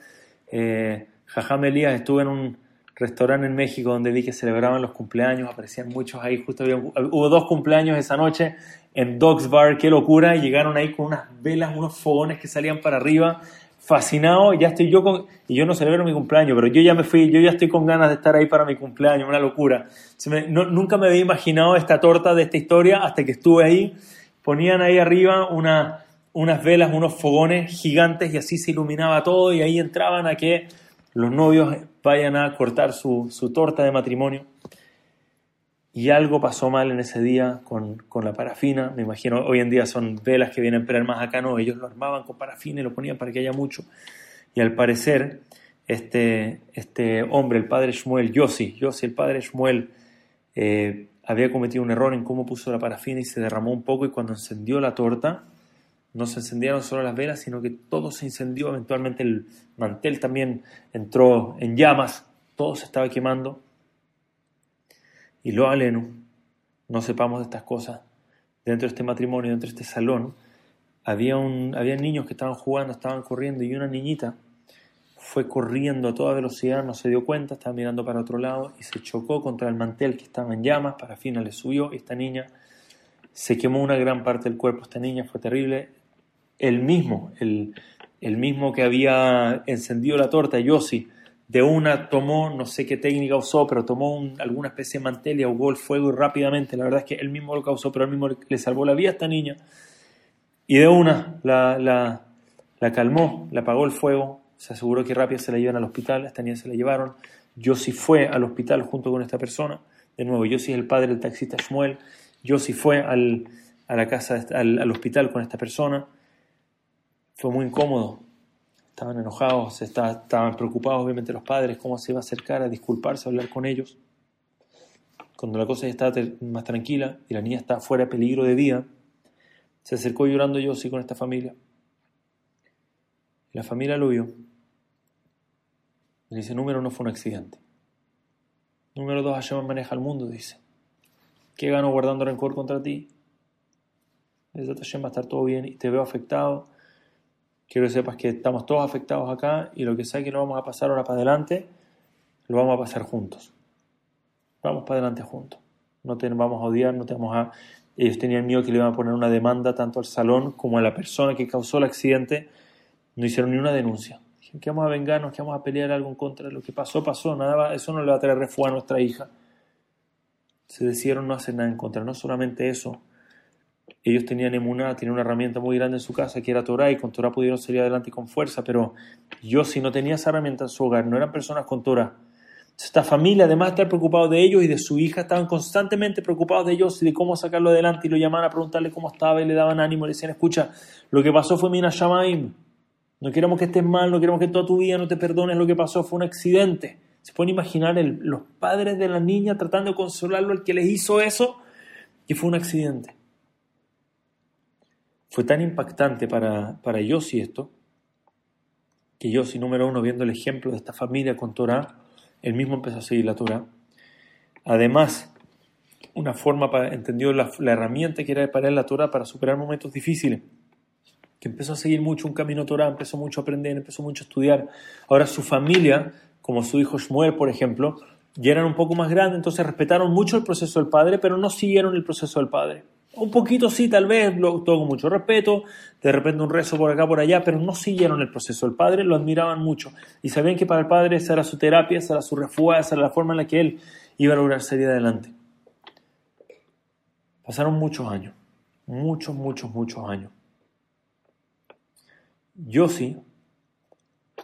Eh, Jajam Elías estuvo en un restaurante en México donde que celebraban los cumpleaños, aparecían muchos ahí, justo hubo dos cumpleaños esa noche en Dogs Bar, qué locura, llegaron ahí con unas velas, unos fogones que salían para arriba, fascinado, ya estoy yo con, y yo no celebro mi cumpleaños, pero yo ya me fui, yo ya estoy con ganas de estar ahí para mi cumpleaños, una locura. nunca me había imaginado esta torta de esta historia hasta que estuve ahí, ponían ahí arriba una, unas velas, unos fogones gigantes y así se iluminaba todo y ahí entraban a que los novios vayan a cortar su, su torta de matrimonio y algo pasó mal en ese día con, la parafina. Me imagino, hoy en día son velas que vienen pero más acá, no, ellos lo armaban con parafina y lo ponían para que haya mucho. Y al parecer, este, este hombre, el padre Shmuel, Yossi, Yossi, el padre Shmuel, eh, había cometido un error en cómo puso la parafina y se derramó un poco y cuando encendió la torta, no se encendieron solo las velas, sino que todo se incendió, eventualmente el mantel también entró en llamas, todo se estaba quemando. Y lo aleno, no sepamos de estas cosas, dentro de este matrimonio, dentro de este salón, había, un, había niños que estaban jugando, estaban corriendo y una niñita fue corriendo a toda velocidad, no se dio cuenta, estaba mirando para otro lado y se chocó contra el mantel que estaba en llamas, para fin le subió y esta niña se quemó una gran parte del cuerpo, esta niña fue terrible, el mismo, el, mismo que había encendido la torta, Yossi, de una tomó, no sé qué técnica usó, pero tomó alguna especie de mantel y ahogó el fuego rápidamente, la verdad es que él mismo lo causó, pero él mismo le salvó la vida a esta niña. Y de una la, la, la calmó, le apagó el fuego, se aseguró que rápido se la llevan al hospital, esta niña se la llevaron. Yo sí fue al hospital junto con esta persona, de nuevo, yo sí es el padre del taxista Shmuel, yo sí fue a la casa, al hospital con esta persona. Fue muy incómodo, estaban enojados, estaban preocupados obviamente los padres, cómo se iba a acercar a disculparse, a hablar con ellos. Cuando la cosa ya estaba más tranquila y la niña estaba fuera de peligro de vida, se acercó llorando yo sí con esta familia. La familia lo vio. Y dice, número uno fue un accidente. Número dos, Hashem maneja el mundo, dice. ¿Qué gano guardando rencor contra ti? Hashem va a estar todo bien y te veo afectado quiero que sepas que estamos todos afectados acá y lo que sea que no vamos a pasar ahora para adelante, lo vamos a pasar juntos. Vamos para adelante juntos. No te vamos a odiar, no te vamos a... Ellos tenían miedo que le iban a poner una demanda tanto al salón como a la persona que causó el accidente. No hicieron ni una denuncia. Dijeron que vamos a vengarnos, que vamos a pelear algo en contra de lo que pasó, pasó. Nada, eso no le va a traer refuerzo a nuestra hija. Se decidieron no hacer nada en contra. No solamente eso, ellos tenían emuná, tenían una herramienta muy grande en su casa que era Torah y con Torah pudieron salir adelante con fuerza, pero yo si no tenía esa herramienta en su hogar, no eran personas con Torah. Esta familia, además de estar preocupado de ellos y de su hija, estaban constantemente preocupados de ellos y de cómo sacarlo adelante y lo llamaban a preguntarle cómo estaba y le daban ánimo, le decían, escucha, lo que pasó fue Mina Shamaim, no queremos que estés mal, no queremos que toda tu vida no te perdones, lo que pasó fue un accidente. ¿Se pueden imaginar los padres de la niña tratando de consolarlo, el que les hizo eso, que fue un accidente? Fue tan impactante para, para Yossi esto, que Yossi, número uno, viendo el ejemplo de esta familia con Torah, él mismo empezó a seguir la Torah. Además, una forma para, entendió la, herramienta que era para él la Torah para superar momentos difíciles. Que empezó a seguir mucho un camino Torah, empezó mucho a aprender, empezó mucho a estudiar. Ahora su familia, como su hijo Shmuel, por ejemplo, ya eran un poco más grandes, entonces respetaron mucho el proceso del padre, pero no siguieron el proceso del padre. Un poquito sí, tal vez, todo con mucho respeto, de repente un rezo por acá, por allá, pero no siguieron el proceso. El padre lo admiraban mucho y sabían que para el padre esa era su terapia, esa era su refuerzo, esa era la forma en la que él iba a lograr salir adelante. Pasaron muchos años, muchos, muchos, muchos años. Yo sí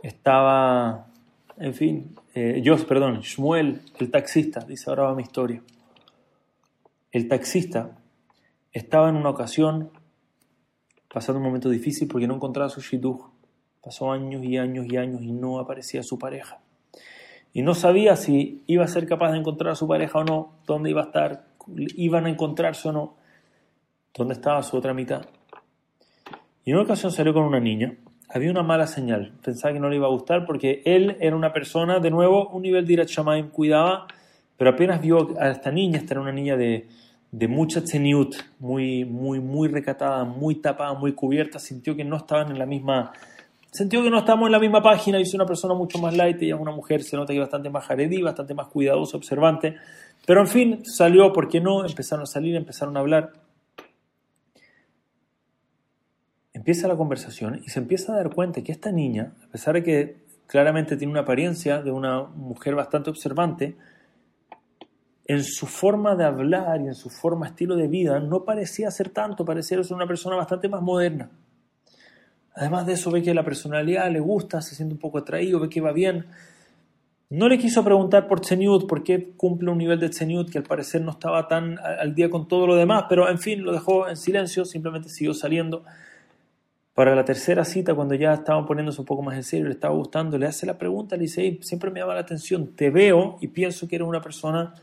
estaba, en fin, eh, yo, perdón, Shmuel, el taxista, dice ahora va mi historia. El taxista estaba en una ocasión pasando un momento difícil porque no encontraba su shidduch. Pasó años y años y años y no aparecía su pareja. Y no sabía si iba a ser capaz de encontrar a su pareja o no, dónde iba a estar, iban a encontrarse o no, dónde estaba su otra mitad. Y en una ocasión salió con una niña. Había una mala señal. Pensaba que no le iba a gustar porque él era una persona, de nuevo, un nivel de Irat cuidaba, pero apenas vio a esta niña, esta era una niña de de mucha tseniut, muy, muy, muy recatada, muy tapada, muy cubierta, sintió que no estaban en la misma, sintió que no estábamos en la misma página, y es una persona mucho más light, ella es una mujer, se nota que bastante más jaredí, bastante más cuidadosa, observante, pero en fin, salió, ¿por qué no? Empezaron a salir, empezaron a hablar. Empieza la conversación y se empieza a dar cuenta que esta niña, a pesar de que claramente tiene una apariencia de una mujer bastante observante, en su forma de hablar y en su forma, estilo de vida, no parecía ser tanto, parecía ser una persona bastante más moderna. Además de eso, ve que la personalidad le gusta, se siente un poco atraído, ve que va bien. No le quiso preguntar por Tseniut, por qué cumple un nivel de Tseniut que al parecer no estaba tan al día con todo lo demás, pero en fin, lo dejó en silencio, simplemente siguió saliendo. Para la tercera cita, cuando ya estaban poniéndose un poco más en serio, le estaba gustando, le hace la pregunta, le dice, siempre me llama la atención, te veo y pienso que eres una persona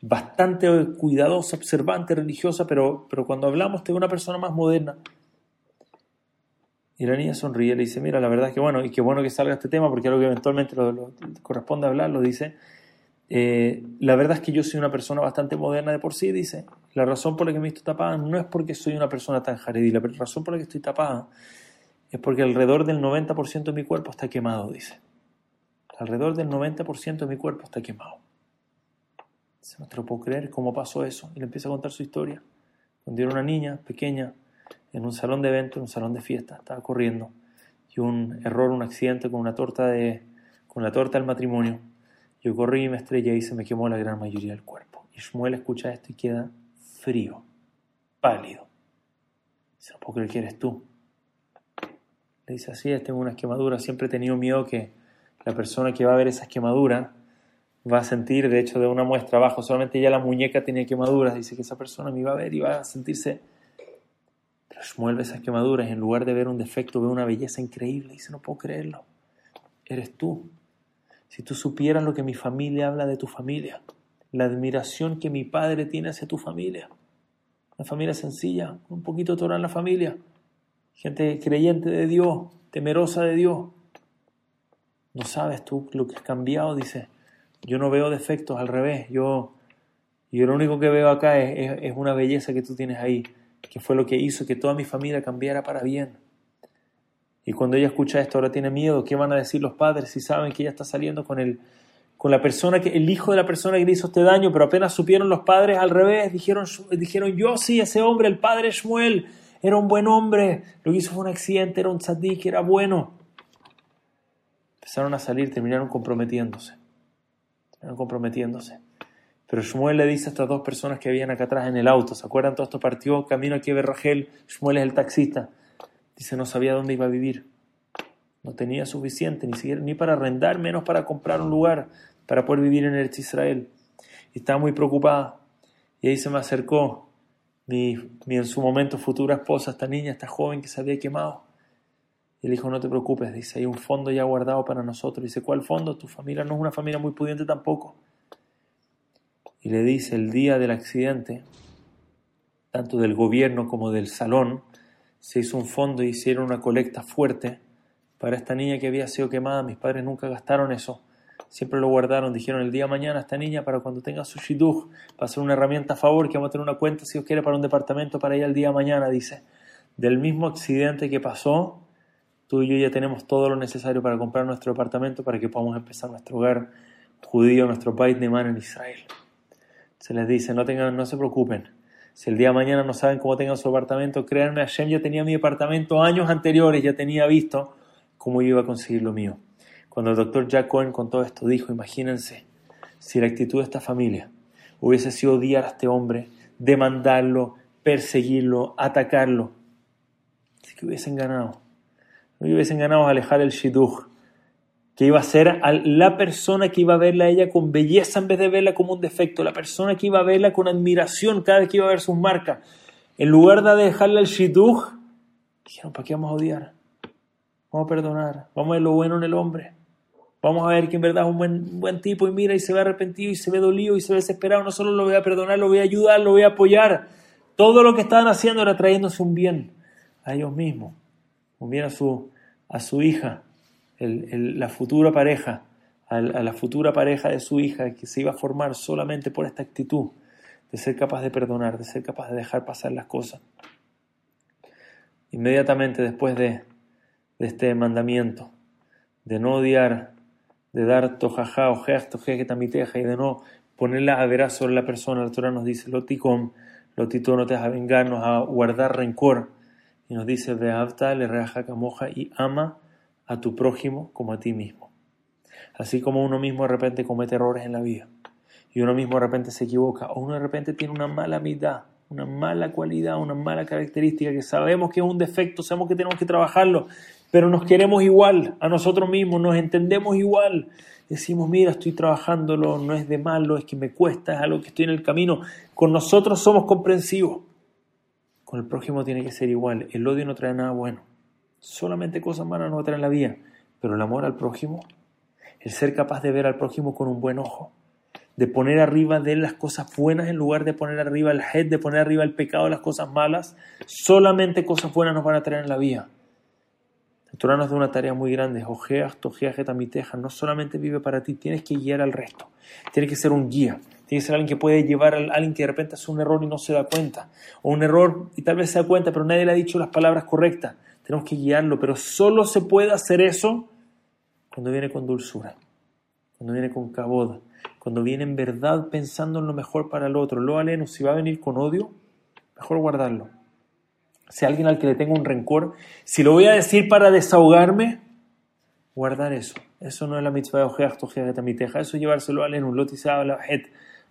bastante cuidadosa, observante, religiosa, pero, pero cuando hablamos de una persona más moderna. Y la niña sonríe y le dice, mira, la verdad es que bueno, y qué bueno que salga este tema, porque algo que eventualmente corresponde hablar, lo dice. Eh, la verdad es que yo soy una persona bastante moderna de por sí, dice. La razón por la que me estoy tapada no es porque soy una persona tan jaredí, la razón por la que estoy tapada es porque alrededor del 90% de mi cuerpo está quemado, dice. Alrededor del 90% de mi cuerpo está quemado. No te lo puedo creer cómo pasó eso. Y le empieza a contar su historia. Cuando era una niña pequeña, en un salón de evento, en un salón de fiesta, estaba corriendo. Y un error, un accidente con una torta de, con la torta del matrimonio. Yo corrí y me estrellé y se me quemó la gran mayoría del cuerpo. Y Shmuel escucha esto y queda frío, pálido. Se no puedo creer que eres tú. Le dice así, tengo unas quemaduras. Siempre he tenido miedo que la persona que va a ver esas quemaduras va a sentir, de hecho, de una muestra abajo, solamente ya la muñeca tenía quemaduras, dice que esa persona me iba a ver y va a sentirse... Pero mueve esas quemaduras en lugar de ver un defecto, ve una belleza increíble, dice, no puedo creerlo, eres tú. Si tú supieras lo que mi familia habla de tu familia, la admiración que mi padre tiene hacia tu familia, una familia sencilla, un poquito de en la familia, gente creyente de Dios, temerosa de Dios. No sabes tú lo que has cambiado, dice yo no veo defectos, al revés. Yo, yo lo único que veo acá es, una belleza que tú tienes ahí, que fue lo que hizo que toda mi familia cambiara para bien. Y cuando ella escucha esto, ahora tiene miedo. ¿Qué van a decir los padres si saben que ella está saliendo con el, con la persona que, el hijo de la persona que le hizo este daño? Pero apenas supieron los padres al revés, dijeron, dijeron yo sí, ese hombre, el padre Shmuel, era un buen hombre. Lo que hizo fue un accidente, era un tzadik, era bueno. Empezaron a salir, terminaron comprometiéndose comprometiéndose. Pero Shmuel le dice a estas dos personas que habían acá atrás en el auto, ¿se acuerdan? Todo esto partió camino aquí a Rachel, Shmuel es el taxista. Dice, no sabía dónde iba a vivir. No tenía suficiente, ni siquiera ni para arrendar, menos para comprar un lugar para poder vivir en el Israel. Y estaba muy preocupada. Y ahí se me acercó mi, mi en su momento futura esposa, esta niña, esta joven que se había quemado. Y le dijo, no te preocupes, dice, hay un fondo ya guardado para nosotros. Dice, ¿cuál fondo? Tu familia no es una familia muy pudiente tampoco. Y le dice, el día del accidente, tanto del gobierno como del salón, se hizo un fondo y hicieron una colecta fuerte para esta niña que había sido quemada. Mis padres nunca gastaron eso. Siempre lo guardaron. Dijeron el día de mañana esta niña para cuando tenga su shidduch, va a ser una herramienta a favor, que vamos a tener una cuenta si os quiere para un departamento para ella el día de mañana, dice. Del mismo accidente que pasó, tú y yo ya tenemos todo lo necesario para comprar nuestro departamento para que podamos empezar nuestro hogar judío, nuestro país de mano en Israel. Se les dice, no, tengan, no se preocupen. Si el día de mañana no saben cómo tengan su apartamento, créanme, Hashem ya tenía mi apartamento años anteriores, ya tenía visto cómo yo iba a conseguir lo mío. Cuando el doctor Jack Cohen con todo esto dijo, imagínense, si la actitud de esta familia hubiese sido odiar a este hombre, demandarlo, perseguirlo, atacarlo, así que hubiesen ganado no hubiesen ganado a alejar el shidduch, que iba a ser la persona que iba a verla a ella con belleza en vez de verla como un defecto, la persona que iba a verla con admiración cada vez que iba a ver sus marcas. En lugar de dejarle el shidduch, dijeron, ¿para qué vamos a odiar? Vamos a perdonar, vamos a ver lo bueno en el hombre. Vamos a ver que en verdad es un buen, buen tipo y mira y se ve arrepentido y se ve dolido y se ve desesperado. No solo lo voy a perdonar, lo voy a ayudar, lo voy a apoyar. Todo lo que estaban haciendo era trayéndose un bien a ellos mismos bien a su, a su hija, la futura pareja, a, la futura pareja de su hija que se iba a formar solamente por esta actitud de ser capaz de perdonar, de ser capaz de dejar pasar las cosas. Inmediatamente después de, de este mandamiento, de no odiar, de dar ojeas, que tamiteja y de no ponerla a veras sobre la persona, la Torah nos dice, loticom, lotito no te vas a vengarnos, a guardar rencor, y nos dice, Beavta le reaja camoja y ama a tu prójimo como a ti mismo. Así como uno mismo de repente comete errores en la vida y uno mismo de repente se equivoca o uno de repente tiene una mala mitad, una mala cualidad, una mala característica que sabemos que es un defecto, sabemos que tenemos que trabajarlo, pero nos queremos igual a nosotros mismos, nos entendemos igual. Decimos, mira, estoy trabajándolo, no es de malo, es que me cuesta, es algo que estoy en el camino. Con nosotros somos comprensivos. Con el prójimo tiene que ser igual. El odio no trae nada bueno. Solamente cosas malas no traen la vida. Pero el amor al prójimo, el ser capaz de ver al prójimo con un buen ojo, de poner arriba de él las cosas buenas en lugar de poner arriba el head, de poner arriba el pecado, las cosas malas, solamente cosas buenas nos van a traer en la vida. El Torah nos da una tarea muy grande. Ojeas, tojeas, teja. No solamente vive para ti, tienes que guiar al resto. Tienes que ser un guía. Tiene que ser alguien que puede llevar a alguien que de repente hace un error y no se da cuenta. O un error y tal vez se da cuenta, pero nadie le ha dicho las palabras correctas. Tenemos que guiarlo, pero solo se puede hacer eso cuando viene con dulzura, cuando viene con cabod, cuando viene en verdad pensando en lo mejor para el otro. Lo aleno, si va a venir con odio, mejor guardarlo. Si alguien al que le tengo un rencor, si lo voy a decir para desahogarme, guardar eso. Eso no es la mitzvah de ojeach, eso es llevárselo a un lotizado, la het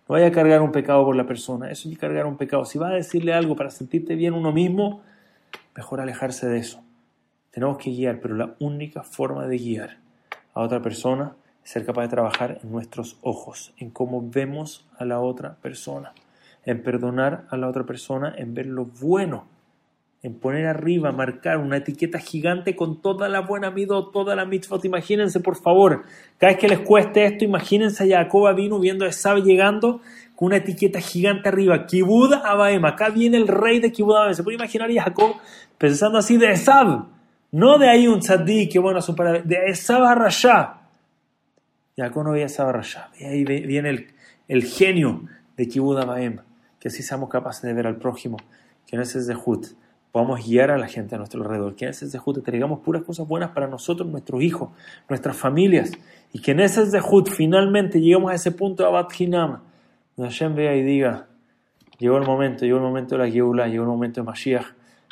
no vaya a cargar un pecado por la persona, eso es cargar un pecado. Si vas a decirle algo para sentirte bien uno mismo, mejor alejarse de eso. Tenemos que guiar, pero la única forma de guiar a otra persona es ser capaz de trabajar en nuestros ojos, en cómo vemos a la otra persona, en perdonar a la otra persona, en ver lo bueno en poner arriba, marcar una etiqueta gigante con toda la buena o toda la mitzvot. Imagínense, por favor, cada vez que les cueste esto, imagínense a Jacob vino viendo a Esab llegando con una etiqueta gigante arriba. Kibud Abaem. Acá viene el rey de Kibud Abaem. ¿Se puede imaginar a Jacob pensando así de Esab? No de ahí un tzaddik, que bueno, de Esab a Rasha. Jacob no veía Esab a Rasha. Y ahí viene el, el genio de Kibud Abaem. Que así seamos capaces de ver al prójimo, que no es de Zehut podamos guiar a la gente a nuestro alrededor, que en ese Zehut traigamos puras cosas buenas para nosotros, nuestros hijos, nuestras familias, y que en ese Zehut finalmente lleguemos a ese punto de Abad Hinam, donde Hashem vea y diga, llegó el momento, llegó el momento de la Geulah, llegó el momento de Mashiach,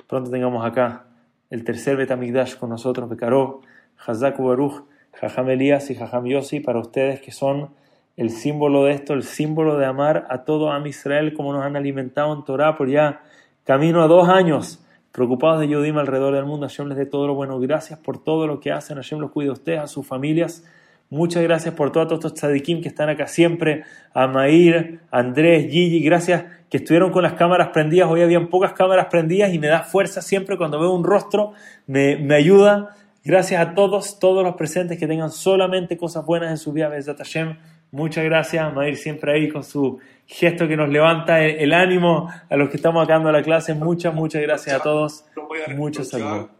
pronto tengamos acá el tercer Betamigdash con nosotros, Bekarov, Hazak Baruch, Jajam Elías y Jajam Yossi, para ustedes que son el símbolo de esto, el símbolo de amar a todo Am Israel como nos han alimentado en Torah por ya camino a dos años, preocupados de Yudim alrededor del mundo. Hashem les dé todo lo bueno. Gracias por todo lo que hacen. Hashem los cuide a ustedes, a sus familias. Muchas gracias por todos estos tzadikim que están acá siempre, a Mair, Andrés, Gigi, gracias que estuvieron con las cámaras prendidas, hoy habían pocas cámaras prendidas y me da fuerza siempre cuando veo un rostro, me, me ayuda. Gracias a todos, todos los presentes que tengan solamente cosas buenas en su vida, Besat. Muchas gracias, Mair siempre ahí con su gesto que nos levanta el, ánimo a los que estamos acá dando la clase. Muchas, muchas gracias a todos. Muchos saludos.